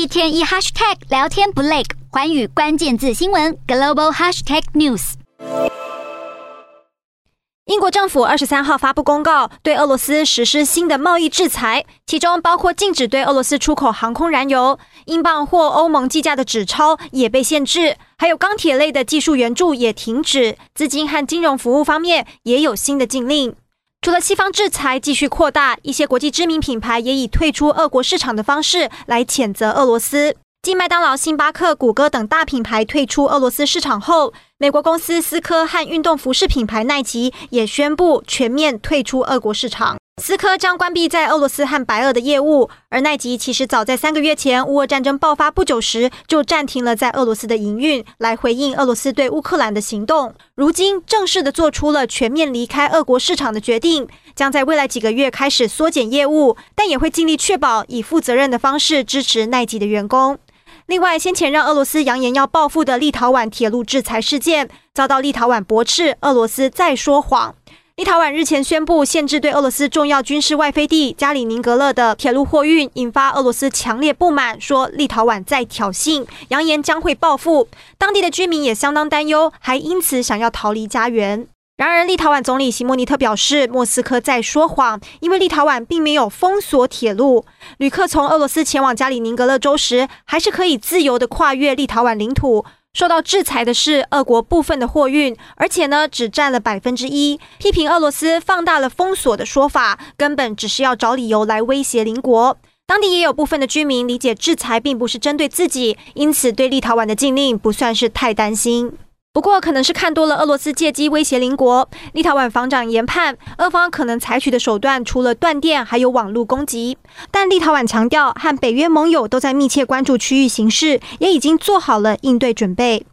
一天一 hashtag 聊天不累，寰宇关键字新闻 global hashtag news。英国政府二十三号发布公告，对俄罗斯实施新的贸易制裁，其中包括禁止对俄罗斯出口航空燃油，英镑或欧盟计价的纸钞也被限制，还有钢铁类的技术援助也停止，资金和金融服务方面也有新的禁令。除了西方制裁继续扩大，一些国际知名品牌也以退出俄国市场的方式来谴责俄罗斯。继麦当劳、星巴克、谷歌等大品牌退出俄罗斯市场后，美国公司思科和运动服饰品牌耐吉也宣布全面退出俄国市场。思科将关闭在俄罗斯和白俄的业务，而奈吉其实早在三个月前乌俄战争爆发不久时就暂停了在俄罗斯的营运，来回应俄罗斯对乌克兰的行动。如今正式的做出了全面离开俄国市场的决定，将在未来几个月开始缩减业务，但也会尽力确保以负责任的方式支持奈吉的员工。另外，先前让俄罗斯扬言要报复的立陶宛铁路制裁事件，遭到立陶宛驳斥，俄罗斯在说谎。立陶宛日前宣布限制对俄罗斯重要军事外飞地加里宁格勒的铁路货运，引发俄罗斯强烈不满，说立陶宛在挑衅，扬言将会报复。当地的居民也相当担忧，还因此想要逃离家园。然而，立陶宛总理席莫尼特表示，莫斯科在说谎，因为立陶宛并没有封锁铁路，旅客从俄罗斯前往加里宁格勒州时，还是可以自由地跨越立陶宛领土。受到制裁的是俄国部分的货运，而且呢，只占了百分之一。批评俄罗斯放大了封锁的说法，根本只是要找理由来威胁邻国。当地也有部分的居民理解制裁并不是针对自己，因此对立陶宛的禁令不算是太担心。不过，可能是看多了俄罗斯借机威胁邻国，立陶宛防长研判，俄方可能采取的手段除了断电，还有网络攻击。但立陶宛强调，和北约盟友都在密切关注区域形势，也已经做好了应对准备。